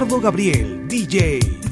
Ricardo Gabriel, DJ.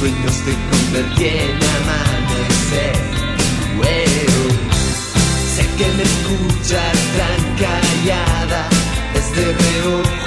sueños te convertí en amanecer. Well, sé que me escuchas tan callada, es de reojo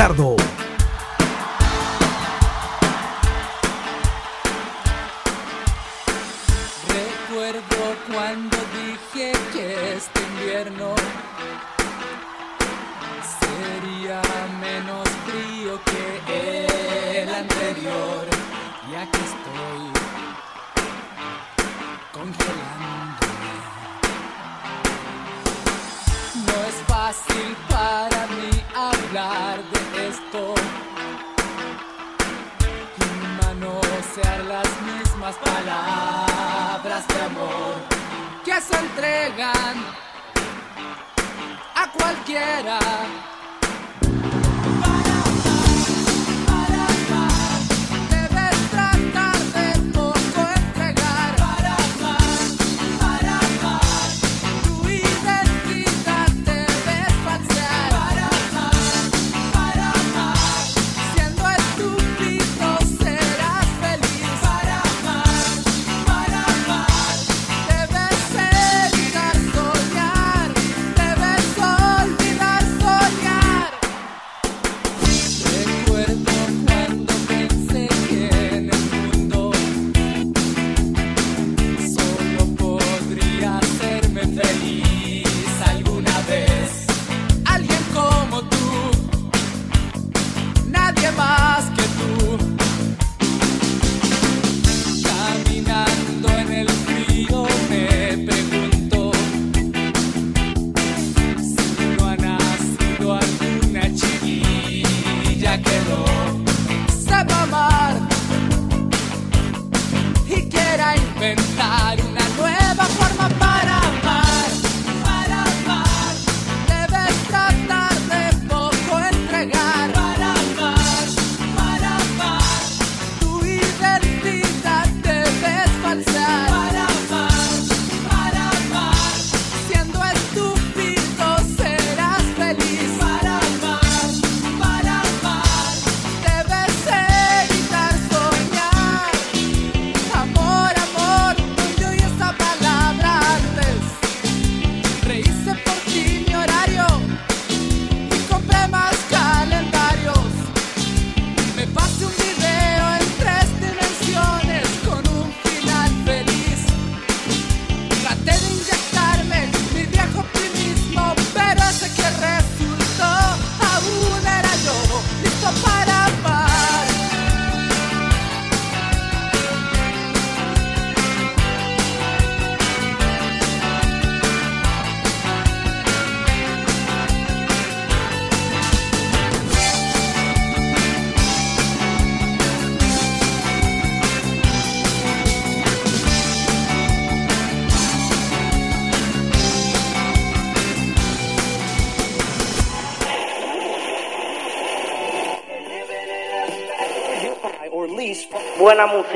Ricardo. Entregan a cualquiera. Buena música.